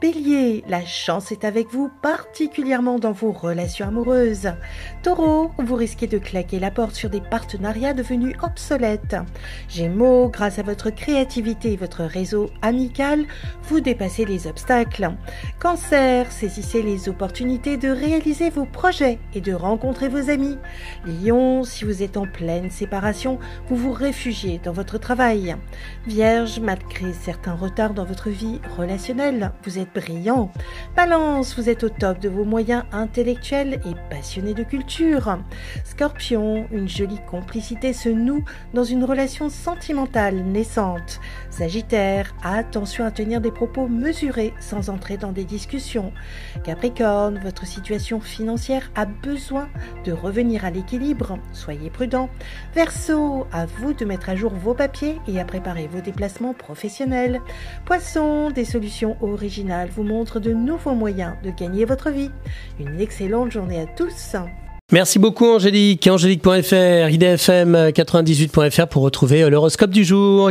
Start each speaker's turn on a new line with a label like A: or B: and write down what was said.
A: Bélier, la chance est avec vous, particulièrement dans vos relations amoureuses. Taureau, vous risquez de claquer la porte sur des partenariats devenus obsolètes. Gémeaux, grâce à votre créativité et votre réseau amical, vous dépassez les obstacles. Cancer, saisissez les opportunités de réaliser vos projets et de rencontrer vos amis. Lion, si vous êtes en pleine séparation, vous vous réfugiez dans votre travail. Vierge, malgré certains retards dans votre vie relationnelle, vous êtes brillant. Balance, vous êtes au top de vos moyens intellectuels et passionné de culture. Scorpion, une jolie complicité se noue dans une relation sentimentale naissante. Sagittaire, attention à tenir des propos mesurés sans entrer dans des discussions. Capricorne, votre situation financière a besoin de revenir à l'équilibre, soyez prudent. Verseau, à vous de mettre à jour vos papiers et à préparer vos déplacements professionnels. Poisson, des solutions originales vous montrent de nouveaux moyens de gagner votre vie. Une excellente journée à tous.
B: Merci beaucoup Angélique. Angélique.fr, idfm98.fr pour retrouver l'horoscope du jour.